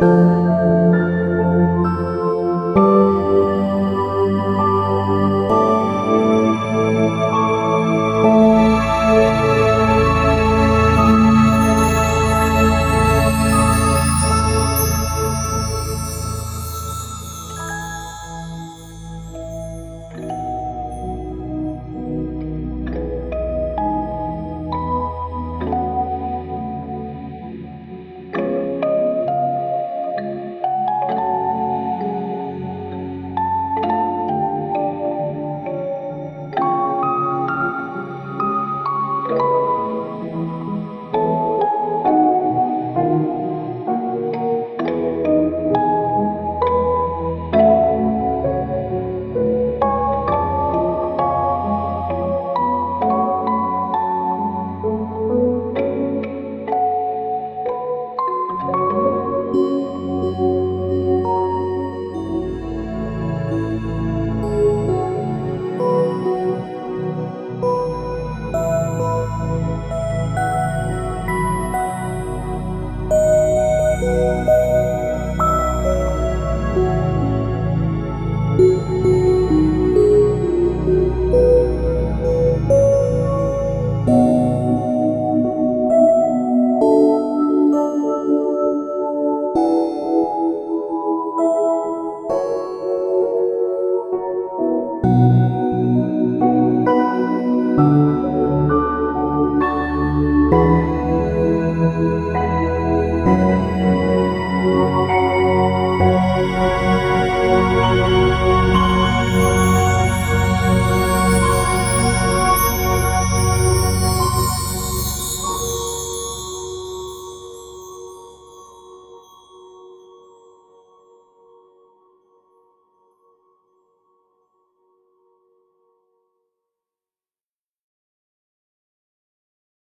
you Thank you.